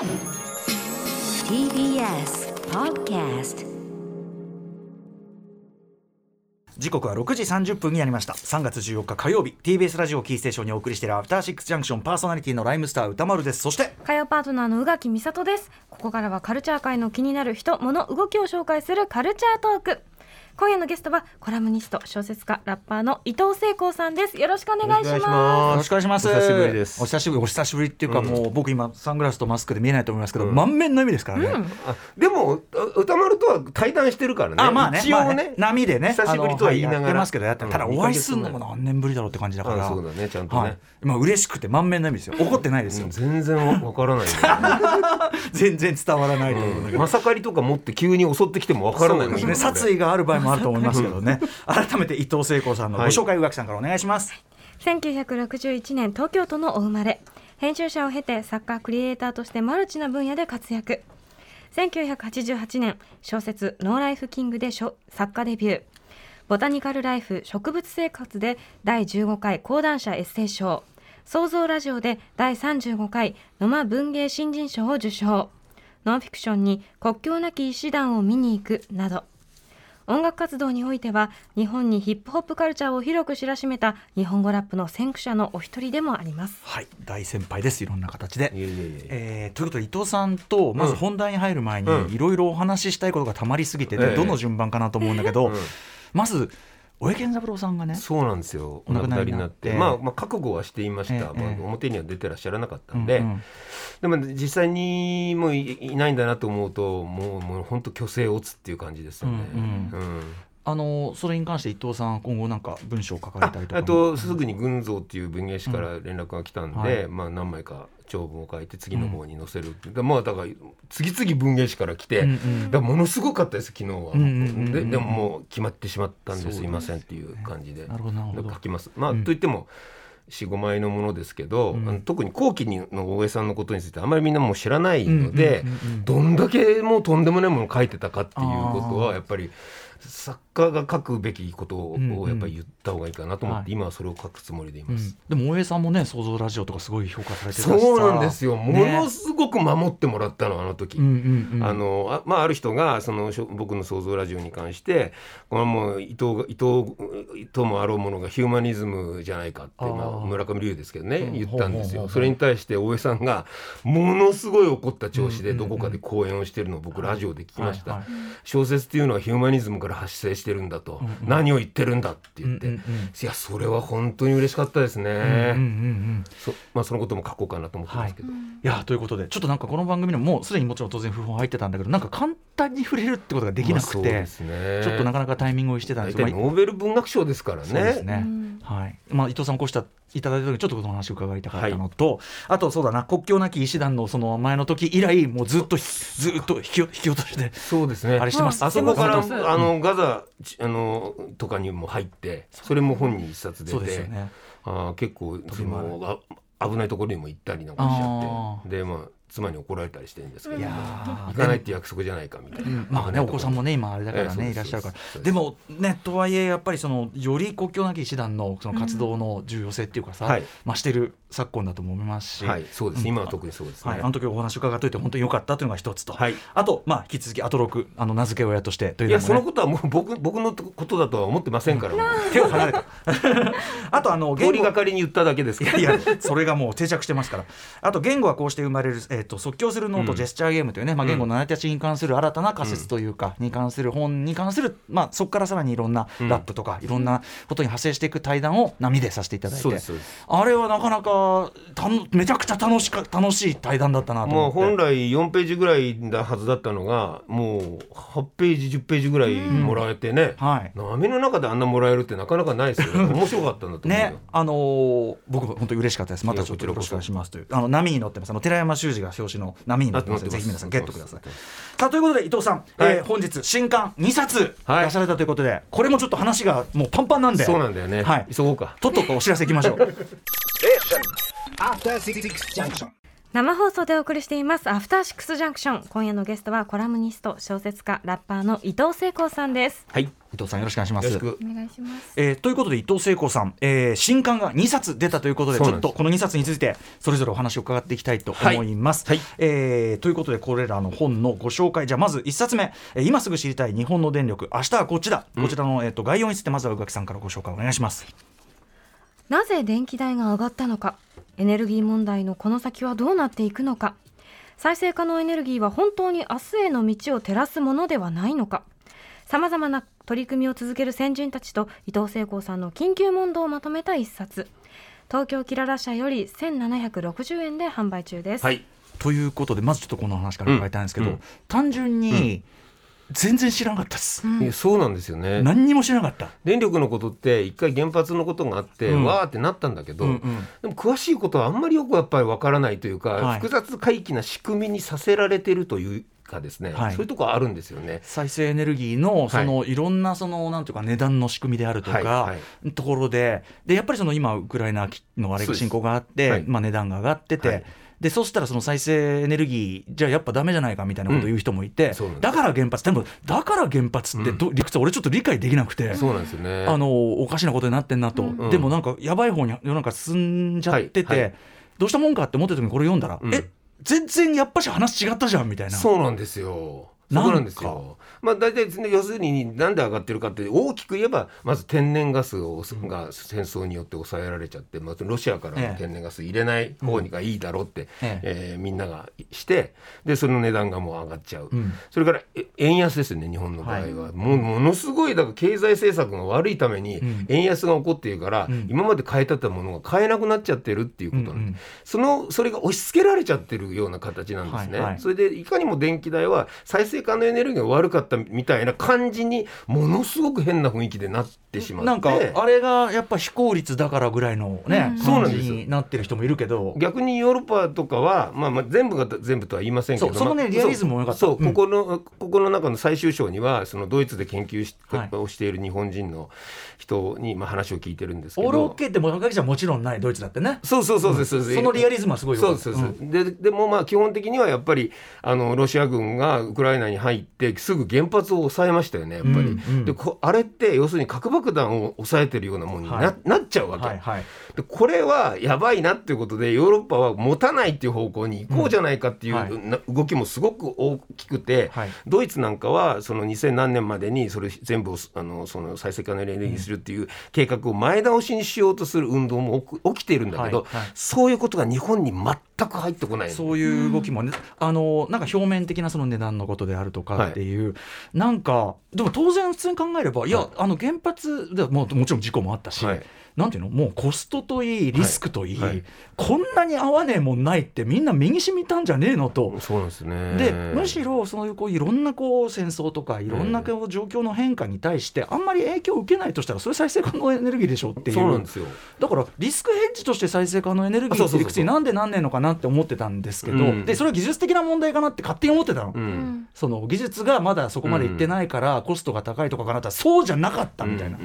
TBS Podcast 時刻は6時30分になりました。3月14日火曜日 TBS ラジオキーステーションにお送りしているアフターシックスジャンクションパーソナリティのライムスター歌丸です。そして火曜パートナーの宇垣美里です。ここからはカルチャー界の気になる人物動きを紹介するカルチャートーク今夜のゲストはコラムニスト小説家ラッパーの伊藤聖光さんです。よろしくお願いしまます。よろしくお願いします。お久しぶりです。お久しぶりお久しぶりっていうか、もう僕今サングラスとマスクで見えないと思いますけど、満面の意味ですからね、あでもう歌丸とは対談してるからね。あまあね。一応ね,、まあね。波でね。久しぶりとは言いながら。はやってますけどやってただうん。お会いするのも何年ぶりだろうって感じだから。あそうだね。ちゃんとね。はい、まあ嬉しくて満面の意味ですよ。怒ってないですよ、全然わわからない。ね 全然伝わらないといううん。まさかりとか持って急に襲ってきてもわからないですね。殺意がある場合もあると思いますけどね。改めて伊藤聖子さんのご紹介宇垣さんからお願い。します、1961年東京都のお生まれ。編集者を経て作家クリエイターとしてマルチな分野で活躍。1988年小説「ノーライフキング」でしょ作家デビュー。ボタニカルライフ植物生活で第15回講談社エッセイ賞創造ラジオで第35回野間文芸新人賞を受賞。ノンフィクションに国境なき医師団を見に行くなど。音楽活動においては日本にヒップホップカルチャーを広く知らしめた日本語ラップの先駆者のお一人でもあります。はい大先輩ですいろんな形で。いやいやいやえ。ーということで伊藤さんとまず本題に入る前にうん。いろいろお話ししたいことがたまりすぎてて、ええ。どの順番かなと思うんだけど、うん。まず大江健三郎さんがねそうなんですよ。お亡くなりになって。まあ、まあ覚悟はしていました、ええまあええ。表には出てらっしゃらなかったんで、でも実際にもういいないんだなと思うともうもう本当虚勢落つっていう感じですよね。ううんあのそれに関して伊藤さん今後なんか文章を書かれたりとかあもとすぐに群像っていう文芸誌から連絡が来たんで、うんはい。まあ、何枚か長文を書いて次の方に載せるって、でまあだから次々文芸誌から来て、うんうん。だものすごかったです昨日は、うんうんうんうんででももう決まってしまったんです。すいませんっていう感じで。書きます。まあ、うん。といっても45枚のものですけど、うん。あの特に後期の大江さんのことについてあまりみんなもう知らないので、うんうんうんうんどんだけもうとんでもないものを書いてたかっていうことはやっぱり作家が書くべきことをやっぱり言った方がいいかなと思って、はい。今はそれを書くつもりでいます。うん。でも大江さんもね創造ラジオとかすごい評価されてそうなんですよ、もねのすごく守ってもらったのあの時、うんうんうん。あのあまあ、ある人がその僕の創造ラジオに関してこれはもう伊藤が伊藤伊藤もあろうものがヒューマニズムじゃないかってまあ、村上龍ですけどね、うん。言ったんですよ。それに対して大江さんがものすごい怒った調子でどこかで講演をしてるのを僕ラジオで聞きました、はいはい。小説っていうのはヒューマニズムから発生してるんだと、うんうん。何を言ってるんだって言って、うんうんうん。いやそれは本当に嬉しかったですね、うんうんうんうんそまあ、そのことも書こうかなと思ってますけど、いやということでちょっとなんかこの番組にももうすでにもちろん当然不本入ってたんだけどなんか簡単に触れるってことができなくて、まあそうですね。ちょっとなかなかタイミングをしてたんですけど、まあ大体ノーベル文学賞ですからね。そうですね、うん。はい。まあ、伊藤さんお越していただいた時にちょっとこの話を伺いたかったのと、あとそうだな国境なき医師団のその前の時以来もうずっとずっと引き引き落としてそうですね。あれしてますあそこからあしてますのガザちあのとかにも入って、それも本に一冊出て、ね。あー結構そのあ危ないところにも行ったりなんかしちゃあって、でまあ妻に怒られたりしてるんですけど、いや行かないって約束じゃないかみたいな。うん。まあねお子さんもね今あれだからね、ええいらっしゃるから。でもねとはいえやっぱりそのより国境なき医師団のその活動の重要性っていうかさ、はい。増してる昨今だと思いますし、はい、そうです。うん。今は特にそうですね。はい、あの時お話伺っといて本当に良かったというのが一つと、はい。あと、まあ、引き続きアトロクあの名付け親としてというのも、ね、いやそのことはもう 僕僕のことだとは思ってませんから。もう手を離れた あとあの通り語がかりに言っただけですから。いやいやそれがもう定着してますから。あと言語はこうして生まれる、えー、と即興する脳とうん。ジェスチャーゲームというね、まあ、言語の成り立ちに関する新たな仮説というか、に関する本に関する、まあ、そこからさらにいろんなうん。ラップとか、いろんなことに派生していく対談を波でさせて。いただいて。あれはなかなかたのめちゃくちゃ楽しか楽しい対談だったなと思って。本来4ページぐらいだはずだったのがもう8ページ10ページぐらいもらえてね、はい。波の中であんなもらえるってなかなかないですよね。面白かったんだとね、あのー僕も本当に嬉しかったです。またちょっとよろしくお願いしますという、あの波に乗ってます。あの寺山修司が表紙の波に乗ってますので。ぜひ皆さんゲットください。さあということで伊藤さん、はいえー本日新刊2冊はい出されたということで、これもちょっと話がもうパンパンなんで、そうなんだよね、はい急ごうかとっととお知らせいきましょう。Junction. 生放送でお送りしています。アフターシックスジャンクション今夜のゲストはコラムニスト小説家ラッパーの伊藤聖子さんです。はい。伊藤さんよろしくお願いします。よろしく。お願いします。えーということで伊藤聖子さん、えー新刊が2冊出たということでちょっとこの2冊についてそれぞれお話を伺っていきたいと思います。はい。はいえーということでこれらの本のご紹介。じゃあまず1冊目、えー今すぐ知りたい日本の電力。明日はこっちだ、こちらの、えー、と概要についてまずは宇垣さんからご紹介お願いします。なぜ電気代が上がったのか。エネルギー問題のこの先はどうなっていくのか。再生可能エネルギーは本当に明日への道を照らすものではないのか。さまざまな取り組みを続ける先人たちと伊藤聖子さんの緊急問答をまとめた一冊。東京キララ社より1760円で販売中です、はい。ということでまずちょっとこの話から伺いたいんですけど、うん。うん。単純に全然知らなかったです。うん。いやそうなんですよね。何にも知らなかった。電力のことって一回原発のことがあって、うん。わーってなったんだけど、うんうん。でも詳しいことはあんまりよくやっぱりわからないというか、はい。複雑回帰な仕組みにさせられてるというかですね、はい。そういうところあるんですよね。再生エネルギーのそのい。ろんなそのなんていうか値段の仕組みであるとはい。かはい。ところででやっぱりその今ウクライナのあれ侵攻があっはてい。まあ値段が上がってはい。てでそうしたらその再生エネルギーじゃあやっぱダメじゃないかみたいなことを言う人もいてそうなんだから原発でもだから原発ってど理屈俺ちょっと理解できなくて。そうなんですよね。あのおかしなことになってんなと、うんでもなんかやばい方に世の中進んじゃってて、はいはいどうしたもんかって思ってた時にこれ読んだら、うんえ全然やっぱし話違ったじゃんみたいな。そうなんですよ。そうなんですよ。まあ大体ですね要するになんで上がってるかって大きく言えばまず天然ガスをが戦争によって抑えられちゃって、まずロシアから天然ガス入れない方がいいだろうって、ええ。ーみんながしてでその値段がもう上がっちゃう。うん。それからえ円安ですよね日本の場合は、はい。もうものすごいだから経済政策が悪いためにうん。円安が起こっているから、うん。今まで買えてたものが買えなくなっちゃってるっていうことなんで。す、うんうん。そのそれが押し付けられちゃってるような形なんですね、はいはい。それでいかにも電気代は再生可能エネルギーが悪かったみたいな感じにものすごく変な雰囲気でなってしまって。なんかあれがやっぱ非効率だからぐらいのね、うん感じになってる人もいるけど。逆にヨーロッパとかは、まあ、まあ全部が全部とは言いませんけど。そのねまあリアリズムも良かった。そううん。ここの、ここの中の最終章にはそのドイツで研究し、はい。をしている日本人の人に、まあ、話を聞いてるんですけオールオッどケーってもうじゃもちろんないドイツだってね。そうそうそうそうそう、そのリアリズムはすごい良かった。そうそうそう、ででもまあ基本的にはやっぱりあのロシア軍がウクライナに入ってすぐ原発を抑えましたよねやっぱり、うんうん。でこあれって要するに核爆弾を抑えてるようなもんにな,、はい。なっちゃうわけ、はいはい。でこれはやばいなっていうことでヨーロッパは持たないっていう方向に行こうじゃないかっていう、動きもすごく大きくて、はい。ドイツなんかはその2000何年までにそれ全部をあのその再生可能エネルギーにするっていう計画を前倒しにしようとする運動も起きているんだけど、そういうことが日本に全く入ってこないそういう動きもね、あのなんか表面的なその値段のことであるとかっていう、なんかでも当然普通に考えればいや、はい。あの原発ではもうもちろん事故もあったし、はい。なんていうの？もうコストといいリスクといい、はい。はい。こんなに合わねえもんないってみんな身に染みたんじゃねえのと。そうなんですね。でむしろそういうこういろんなこう戦争とかいろんなこう状況の変化に対してあんまり影響を受けないとしたらそれ再生可能エネルギーでしょっていう。そうなんですよ。だからリスクヘッジとして再生可能エネルギーって理屈になんでなんねえのかなって思ってたんですけど、うん。でそれは技術的な問題かなって勝手に思ってたの、ううん。んその技術がまだそこまでいってないからコストが高いとかかなったらそうじゃなかったみたいな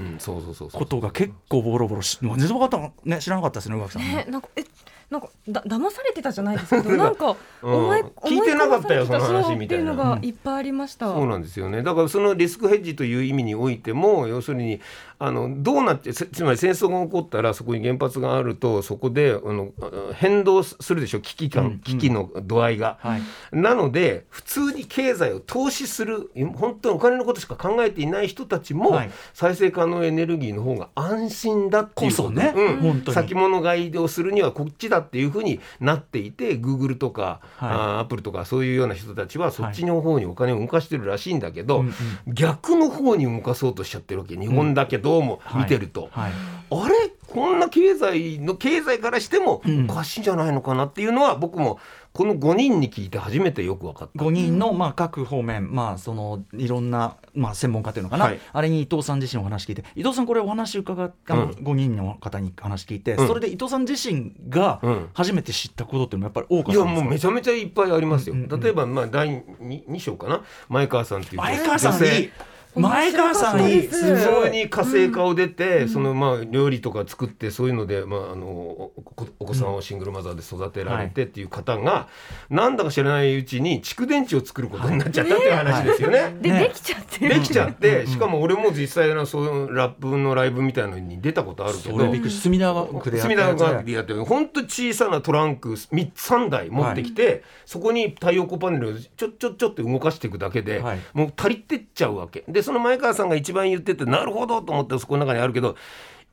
ことが結構ボロボロし全然分かったのね知らなかったですね宇垣さん。ねねなんかえなんかだ騙されてたじゃないですけど なんかうん。思い聞いてなかったよその話そうみたいなっていうのがいっぱいありました、そうなんですよね。だからそのリスクヘッジという意味においても要するにあのどうなってつつまり戦争が起こったらそこに原発があるとそこであのあ変動するでしょ危機感、うん危機の度合いが。はい。なので普通に経済を投資する本当にお金のことしか考えていない人たちも、はい。再生可能エネルギーの方が安心だっていうこそね。うん。本当に。先物買いをするにはこっちだっていうふうになっていて Google とか、はい。あー Apple とかそういうような人たちはそっちの方にお金を動かしてるらしいんだけど、うんうん。逆の方に動かそうとしちゃってるわけ。日本だけどうも見てると。はい。あれ？こんな経済の経済からしてもうん。おかしいんじゃないのかなっていうのは僕もこの5人に聞いて初めてよく分かった。5人のまあ各方面、まあ、そのいろんなまあ専門家というのかな、はい。あれに伊藤さん自身お話聞いて伊藤さんこれお話伺ったあのうん。5人の方に話聞いて、うん。それで伊藤さん自身がうん。初めて知ったことっていうのはやっぱり多かいやったんですかもうめちゃめちゃいっぱいありますよ。うんうんうん。例えばまあ第 2, 2章かな？前川さんっていう前川さん女性いい前川さんいい。面白かったです。すご普通に家政科を出て、そのまあ料理とか作ってそういうので、まあ、あのお子さんをシングルマザーで育てられてっていう方が、なんだか知らないうちに蓄電池を作ることになっちゃったっていう話ですよね。で、ね。できちゃってできちゃって、しかも俺も実際のそういうラップのライブみたいのに出たことあるけど隅田川区でやってる本当小さなトランク3 3台持ってきて、そこに太陽光パネルをちょちょちょって動かしていくだけで、はい。もう足りてっちゃうわけ。でその前川さんが一番言っててなるほどと思ってそこの中にあるけど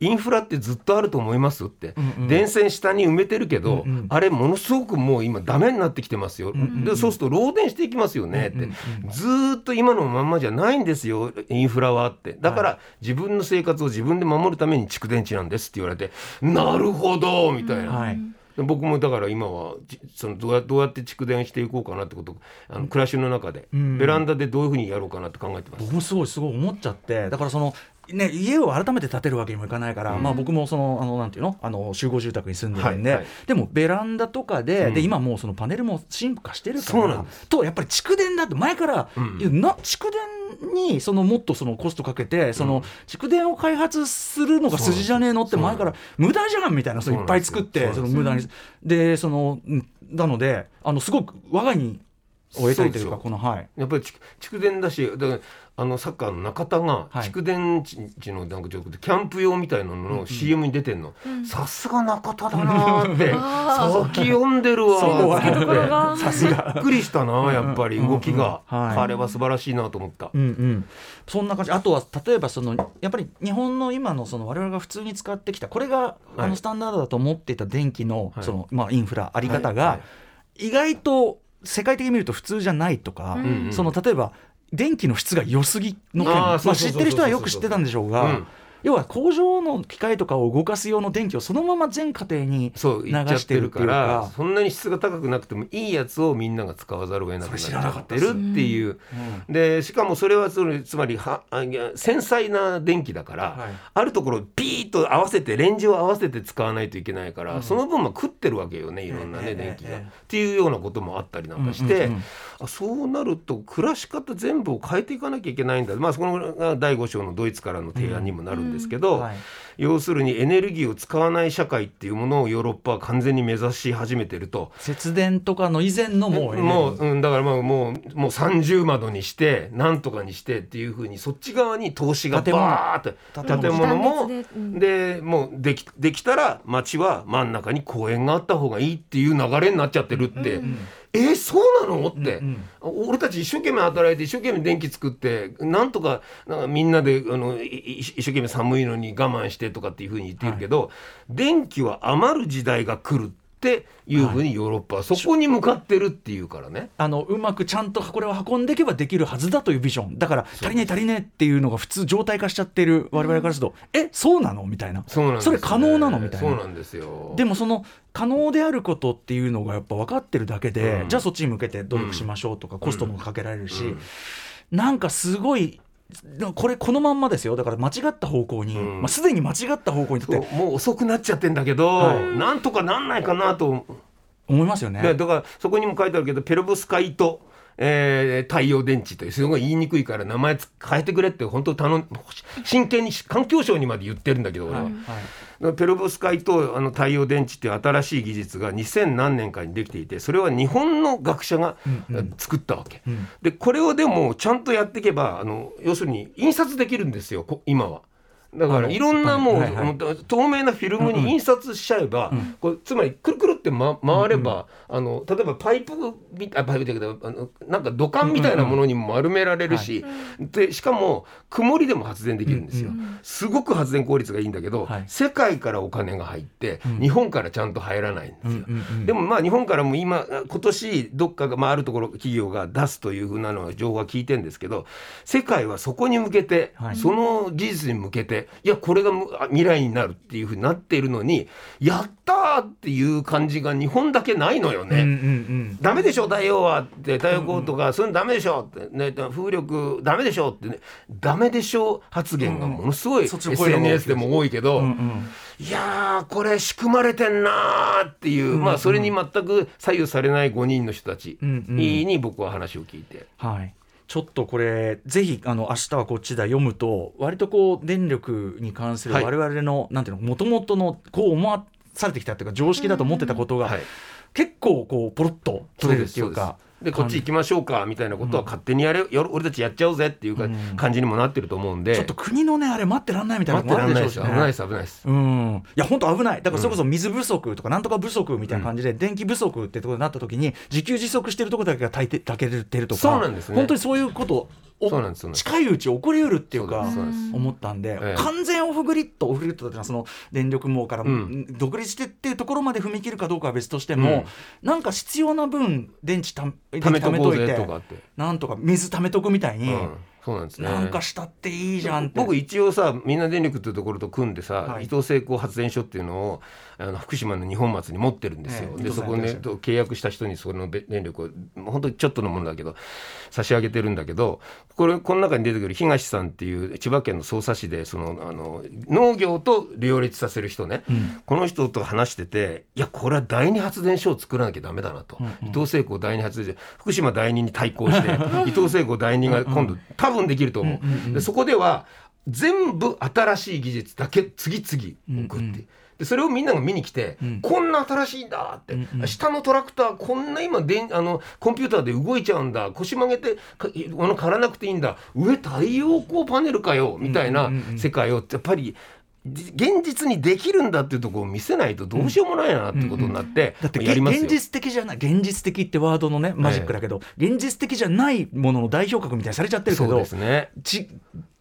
インフラってずっとあると思いますって、電線下に埋めてるけど、あれものすごくもう今ダメになってきてますよ、でそうすると漏電していきますよねって、ずーっと今のまんまじゃないんですよインフラはって。だから自分の生活を自分で守るために蓄電池なんですって言われてなるほどみたいな。はい。で僕もだから今はじそのどうやどうやって蓄電していこうかなってことあの暮らしの中で、ん。ベランダでどういうふうにやろうかなって考えてます？僕もすごいすごい思っちゃってだからそのね、家を改めて建てるわけにもいかないから、まあ、僕もそのあのなんていうの？あの集合住宅に住んでるんで、はいはい。でもベランダとかで,、うん。で今もうそのパネルも進化してるかそうならとやっぱり蓄電だって前から、うん。な蓄電にそのもっとそのコストかけてその蓄電を開発するのが筋じゃねえのって前から無駄じゃんみたいな人いっぱい作ってその無駄に。でそのうんなのであのすごく我がにを得たいというかこのはい。やっぱり蓄蓄電だしだからあのサッカーの中田がはい。蓄電池のなんかちょっとキャンプ用みたいなのの CM に出てんの、さすが中田だなーって あ先読んでるわーって。さすが。びっくりしたなやっぱり。動きが、うん。うんはい。彼は素晴らしいなと思った。うんうん、そんな感じ。あとは例えばそのやっぱり日本の今のその我々が普通に使ってきたこれがあはい。のスタンダードだと思っていた電気のはい。そのまあインフラあり方はい。はが意外と世界的に見ると普通じゃないとか、その例えば電気の質が良すぎの件。まあ知ってる人はよく知ってたんでしょうが、うん要は工場の機械とかを動かす用の電気をそのまま全家庭にそう流言っちゃってるしてるからか。そんなに質が高くなくてもいいやつをみんなが使わざるを得なくなってるっていう、でしかもそれはそのつまりはあいや繊細な電気だから、はい。あるところピーッと合わせてレンジを合わせて使わないといけないから、その分は食ってるわけよねいろんなね、ええ電気が、ええっていうようなこともあったりなんかして、うんうんうんあそうなると暮らし方全部を変えていかなきゃいけないんだ。まあそのが第5章のドイツからの提案にもなるんですけど、はい。要するにエネルギーを使わない社会っていうものをヨーロッパは完全に目指し始めてると。節電とかの以前のもうもう、うん、だからまあもうもう三重窓にしてなんとかにしてっていうふうにそっち側に投資が建物。バーって建物。建物もで。うん。でもうできできたら町は真ん中に公園があった方がいいっていう流れになっちゃってるって、えそうなの？って、うん俺たち一生懸命働いて一生懸命電気作ってなんとかなんかみんなであのいい一生懸命寒いのに我慢してとかっていうふうに言ってるけど、電気は余る時代が来るっていうふうにヨーロッパはそこに向かってるっていうからね。あのうまくちゃんとこれを運んでいけばできるはずだというビジョン。だから足りねえ足りねえっていうのが普通状態化しちゃってる我々からすると、えそうなの？みたいな。そうなんね。れ可能なの？みたいな。そうなんですよ。でもその可能であることっていうのがやっぱ分かってるだけで、うん。じゃあそっちに向けて努力しましょうとか、コストもかけられるし、うん。なんかすごいこれこのまんまですよ。だから間違った方向に、うん。まあ、すでに間違った方向にもう遅くなっちゃってんだけど、はい。なんとかなんないかなと。思いますよね。でだからそこにも書いてあるけどペロブスカイト、えー太陽電池というすごい言いにくいから名前つ変えてくれって本当頼ん真剣に環境省にまで言ってるんだけど俺は。はいペロブスカイトあの太陽電池っていう新しい技術が2000何年かにできていてそれは日本の学者が作ったわけ、んでこれをでもちゃんとやっていけばあの要するに印刷できるんですよこ今は。だからいろんなもう、はいはい。透明なフィルムに印刷しちゃえば、これつまりくるくるって、ま、回れば、あの例えばパイプみあパイプだけどあのなんか土管みたいなものにも丸められるし、でしかも曇りでも発電できるんですよ、すごく発電効率がいいんだけど、はい。世界からお金が入って、日本からちゃんと入らないんですよ。うんうんうん。でもまあ日本からも今今年どっかが、まあ、あるところ企業が出すというふうなのは情報は聞いてるんですけど世界はそこに向けて、はい。その技術に向けていやこれが未来になるっていうふうになっているのにやったーっていう感じが日本だけないのよね。うんうんうん。ダメでしょ太陽はって太陽光とかそういうのダメでしょって、ね、風力ダメでしょってねダメでしょ発言がものすごい SNS でも多いけど、うんうん。いやーこれ仕組まれてんなーっていう、まあそれに全く左右されない5人の人たちに僕は話を聞いて。はいちょっとこれぜひあの明日はこっちだ読むと割とこう電力に関するはい。我々の、なんていうのもともとのこう思わされてきたっていうか常識だと思ってたことが、はい。結構こうポロッと取れるっていうか。でこっち行きましょうかみたいなことは勝手にやれ、俺たちやっちゃおうぜっていう感じにもなってると思うんで。ちょっと国のねあれ待ってらんないみたいな待ってのもあるでしょ。うしね。危ないです危ないです。うん、いや本当危ない。だからそれこそ水不足とかなんとか不足みたいな感じで、電気不足ってところになった時に自給自足してるところだけが炊いて炊けてるとかそうなんですね。本当にそういうことおそうなんです近いうち起こりうるっていうか思ったんで、ええ。完全オフグリッドオフグリッドっていうのはその電力網からうん。独立してっていうところまで踏み切るかどうかは別としても、なんか必要な分電池た貯めとこうぜとかって、なんとか水貯めとくみたいに、うん、そうなんですね。なんかしたっていいじゃんって。僕一応さみんな電力っていうところと組んでさ、はい。伊東製鋼発電所っていうのをあの福島の二本松に持ってるんですよ、えでそこね契約した人にそのべ電力を本当にちょっとのものだけど差し上げてるんだけどこれこの中に出てくる東さんっていう千葉県の匝瑳市でそのあの農業と両立させる人ね、この人と話してていやこれは第二発電所を作らなきゃダメだなと、伊東製鋼第二発電所福島第二に対抗して 伊東製鋼第二が今度多分できると思う。でそこでは全部新しい技術だけ次々送って、でそれをみんなが見に来て、こんな新しいんだって、下のトラクターこんな今でんあのコンピューターで動いちゃうんだ。腰曲げてか物刈らなくていいんだ。上太陽光パネルかよ。みたいな世界をやっぱり。じ現実にできるんだっていうところを見せないとどうしようもないなってことになって、だって現実的じゃない現実的ってワードのねマジックだけど、現実的じゃないものの代表格みたいにされちゃってるけそうどですね。ち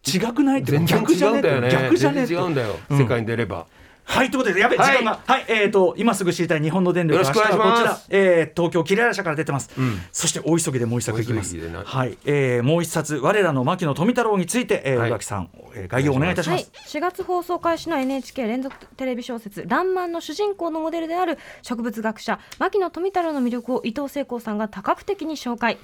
違くないって全然逆じゃね違うんだよね。逆じゃね全然違うんだよ、うん。世界に出ればはいということでやべ、はい時間が。はい。えー、と今すぐ知りたい日本の電力よろしくお願いします。明日はこちら、えー東京キララ社から出てます、うん。そして大急ぎでもう一作いきます。はい、えーもう一冊我らの牧野富太郎について、えーはい。宇垣さん、えー概要お願いいたしまはいす、、4月放送開始の NHK 連続テレビ小説「らんまん」の主人公のモデルである植物学者牧野富太郎の魅力を伊藤聖子さんが多角的に紹介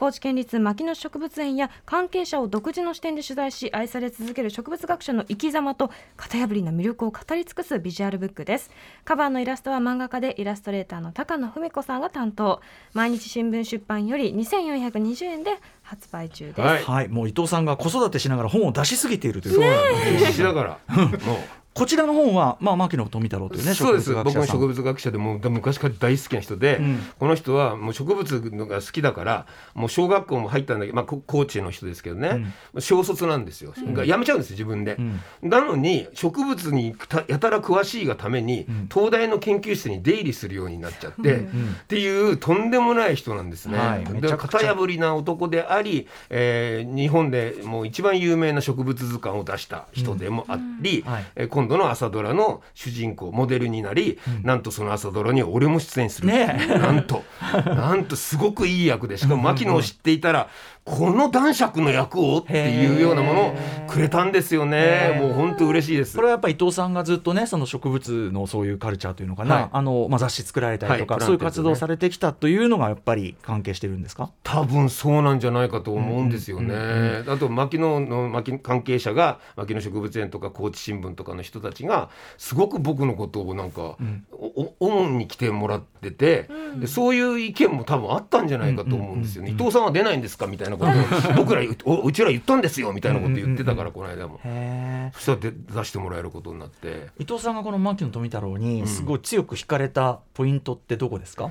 高知県立牧野植物園や関係者を独自の視点で取材し愛され続ける植物学者の生き様と型破りな魅力を語り尽くすビジュアルブックです。カバーのイラストは漫画家でイラストレーターの高野文子さんが担当。毎日新聞出版より2420円で発売中です、はい。はい、もう伊藤さんが子育てしながら本を出しすぎているという。そうなの必死だから。もうこちらの本は、まあ、牧野富太郎というねそうです。僕も植物学者でもう昔から大好きな人で、うん。この人はもう植物のが好きだからもう小学校も入ったんだけど、まあ、こ高知の人ですけどね、小卒なんですよ、が辞めちゃうんですよ自分で、なのに植物にたやたら詳しいがために、東大の研究室に出入りするようになっちゃって、っていうとんでもない人なんですね。はい。型破りな男であり、えー日本でもう一番有名な植物図鑑を出した人でもあり、はい。えー今度の朝ドラの主人公モデルになり、なんとその朝ドラには俺も出演する。ねなんと。なんとすごくいい役でしかも牧野を知っていたらこの男爵の役をっていうようなものをくれたんですよね。もう本当嬉しいです。これはやっぱり伊藤さんがずっとねその植物のそういうカルチャーというのかな、はい。あのまあ、雑誌作られたりとか、はい。そういう活動をされてきたというのがやっぱり関係してるんですか？多分そうなんじゃないかと思うんですよね。あと牧野の牧関係者が牧野植物園とか高知新聞とかの人たちがすごく僕のことをなんか、おお主に来てもらってて、でそういう意見も多分あったんじゃないかと思うんですよね。伊藤さんは出ないんですか？みたいなことを僕らおうちら言ったんですよみたいなこと言ってたからこの間も。へそしたらで出してもらえることになって。伊藤さんがこの牧野富太郎にすごい強く惹かれたポイントってどこですか、好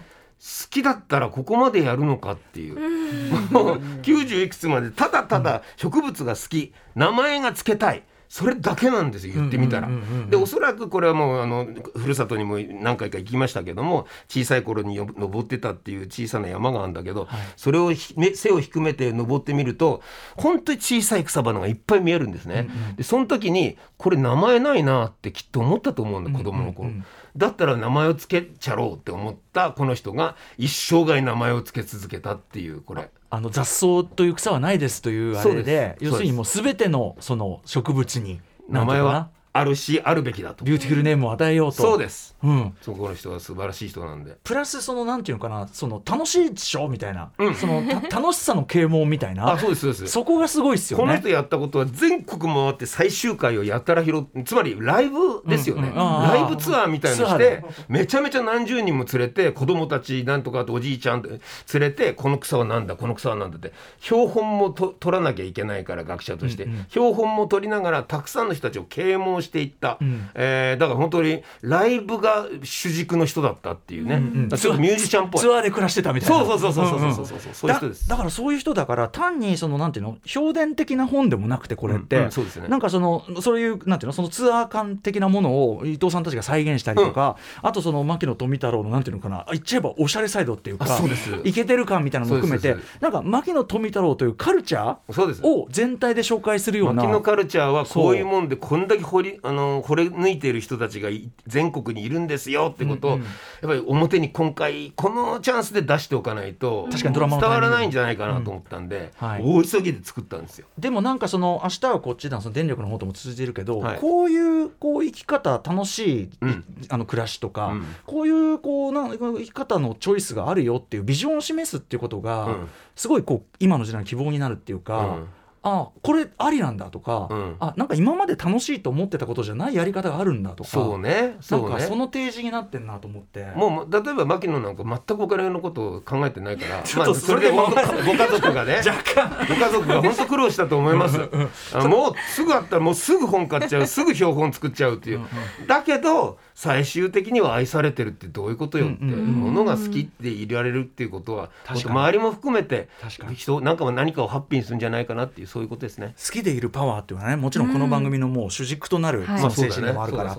きだったらここまでやるのかっていう、もう90いくつまでただただ植物が好き。名前が付けたいそれだけなんですよ言ってみたら。うんうんうんうんでおそらくこれはもうあのふるさとにも何回か行きましたけども小さい頃によ登ってたっていう小さな山があるんだけど、それを背を低めて登ってみると本当に小さい草花がいっぱい見えるんですね。でその時にこれ名前ないなってきっと思ったと思うんだ子供の頃。だったら名前を付けちゃろうって思ったこの人が一生涯名前を付け続けたっていうこれ。あの雑草という草はないですというあれで要するにもうすべてのその植物に名前はあるしあるべきだと。ビューティフルネームを与えようと。そうです。うん、そこの人は素晴らしい人なんで。プラスそのなんていうのかな？その楽しいでしょ？みたいな、うん。そのた 楽しさの啓蒙みたいな。あそうですそうです。そこがすごいっすよね。この人やったことは全国回って最終回をやたら拾つまりライブですよね、うんうんライブツアーみたいのツアーしてで。めちゃめちゃ何十人も連れて子供たちなんとかとおじいちゃん連れてこの草はなんだこの草はなんだって標本もと取らなきゃいけないから学者として、うんうん。標本も取りながらたくさんの人たちを啓蒙していった、ん。えーだから本当にライブが主軸の人だったっていうね、んちょっとミュージシャンっぽい。ツアーで暮らしてたみたいな。そうそうそうそうそう。そううんそうそうそういう人ですだだからそういう人だから単にそのなんていうの？評伝的な本でもなくてこれって、うんうんそうですね。なんかそのそういうなんていうの？そのツアー感的なものを伊藤さんたちが再現したりとか、あとその牧野富太郎のなんていうのかな？言っちゃえばおしゃれサイドっていうかあそうです。イケてる感みたいなのも含めてなんか牧野富太郎というカルチャーを全体で紹介するような。牧野カルチャーはこういうもんでこんだけ掘りあの掘り抜いている人たちがい全国にいるんですよってことを、うんうん。やっぱり表に今回このチャンスで出しておかないと確かにドラマの伝わらないんじゃないかなと思ったんで、うん。はい。大急ぎで作ったんですよ。でもなんかその明日はこっちだその電力の方とも続いてるけど、はい。こういうこう生き方楽しい、うん。あの暮らしとか、うん。こういうこうなん生き方のチョイスがあるよっていうビジョンを示すっていうことが、うん。すごいこう今の時代の希望になるっていうか、うんあこれありなんだとか、うん。あなんか今まで楽しいと思ってたことじゃないやり方があるんだとかそうね。なそうね。んかその提示になってんなと思って。もう例えば牧野なんか全くお金のことを考えてないから ちょっとまあそれでご家族がね ご家族が本当苦労したと思います。あもうすぐあったらもうすぐ本買っちゃうすぐ標本作っちゃうっていう。だけど最終的には愛されてるってどういうことよってうんうんうん。ものが好きっていられるっていうことは確かに。周りも含めて確かに。人なんかは何かをハッピーにするんじゃないかなっていうそういうことですね。好きでいるパワーっていうのはねもちろんこの番組のもう主軸となる、はいその精神でもあるから。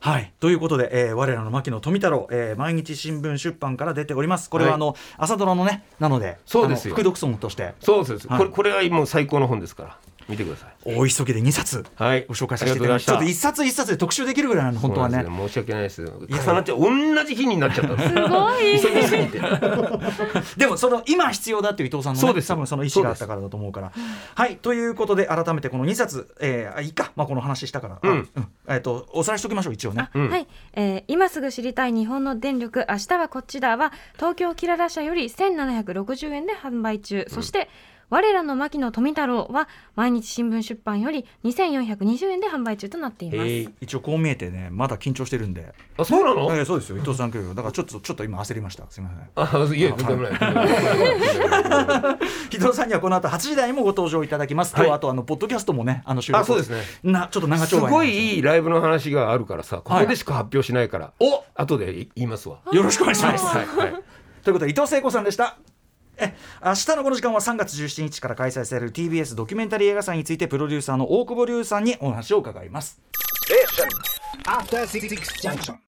はい、ということで、えー我らの牧野富太郎、えー毎日新聞出版から出ております。これははい。あの、朝ドラのねなのでそうですよ。副読書として。そうです、はい。これこれはもう最高の本ですから見てください。大急ぎで2冊はい、ご紹介させていただきます。ちょっと一冊一冊で特集できるぐらいなの本当はね。そうなんです申し訳ないです。や重なっちゃう。同じ日になっちゃったす。すごい。急ぎすぎて。でもその今必要だっていう伊藤さんの、ね、そうです。多分その意思があったからだと思うから。はい。ということで改めてこの2冊、えー、あいいか、まあ、この話したから、あうん。えっ、とおさらいしておきましょう一応ね。あはい、えー今すぐ知りたい日本の電力明日はこっちだは東京キララ社より1760円で販売中、そして我らの牧野富太郎は毎日新聞出版より2420円で販売中となっています、えー一応こう見えてねまだ緊張してるんで。あそうなの？えーそうですよ。伊藤さん来るよ。だからちょっとちょっと今焦りました。すみません。あいやとんでもない。伊藤さんにはこの後8時台にもご登場いただきます。はい。今日はあとあのポッドキャストもねあの収録。あそうですね。なちょっと長丁す。場ごいいいライブの話があるからさここでしか発表しないから、お後で言いますわ。よろしくお願いします。はいはい。ということで伊藤聖子さんでした。え明日のこの時間は3月17日から開催される TBS ドキュメンタリー映画祭についてプロデューサーの大久保龍さんにお話を伺います。